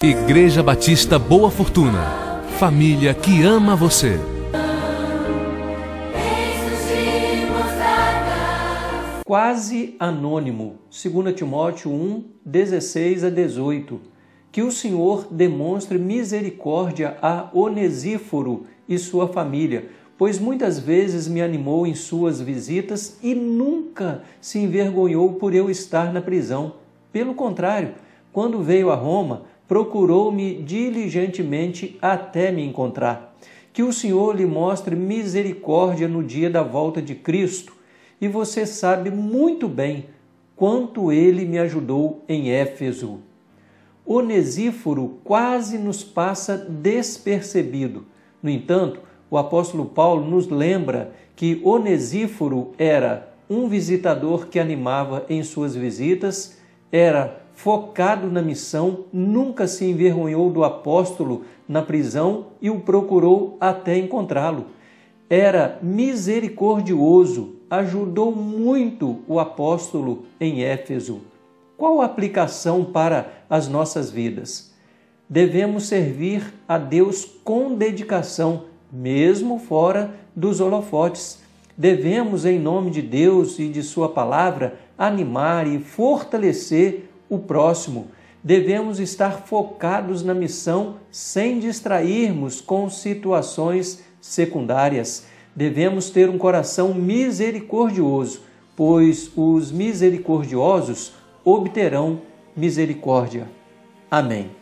Igreja Batista Boa Fortuna. Família que ama você. Quase anônimo. 2 Timóteo 1, 16 a 18. Que o Senhor demonstre misericórdia a Onesíforo e sua família, pois muitas vezes me animou em suas visitas e nunca se envergonhou por eu estar na prisão. Pelo contrário, quando veio a Roma, procurou-me diligentemente até me encontrar. Que o Senhor lhe mostre misericórdia no dia da volta de Cristo. E você sabe muito bem quanto ele me ajudou em Éfeso. Onesíforo quase nos passa despercebido. No entanto, o apóstolo Paulo nos lembra que Onesíforo era um visitador que animava em suas visitas, era focado na missão, nunca se envergonhou do apóstolo na prisão e o procurou até encontrá-lo. Era misericordioso, ajudou muito o apóstolo em Éfeso. Qual a aplicação para as nossas vidas? Devemos servir a Deus com dedicação, mesmo fora dos holofotes. Devemos, em nome de Deus e de Sua palavra, animar e fortalecer o próximo. Devemos estar focados na missão sem distrairmos com situações secundárias. Devemos ter um coração misericordioso, pois os misericordiosos obterão misericórdia. Amém.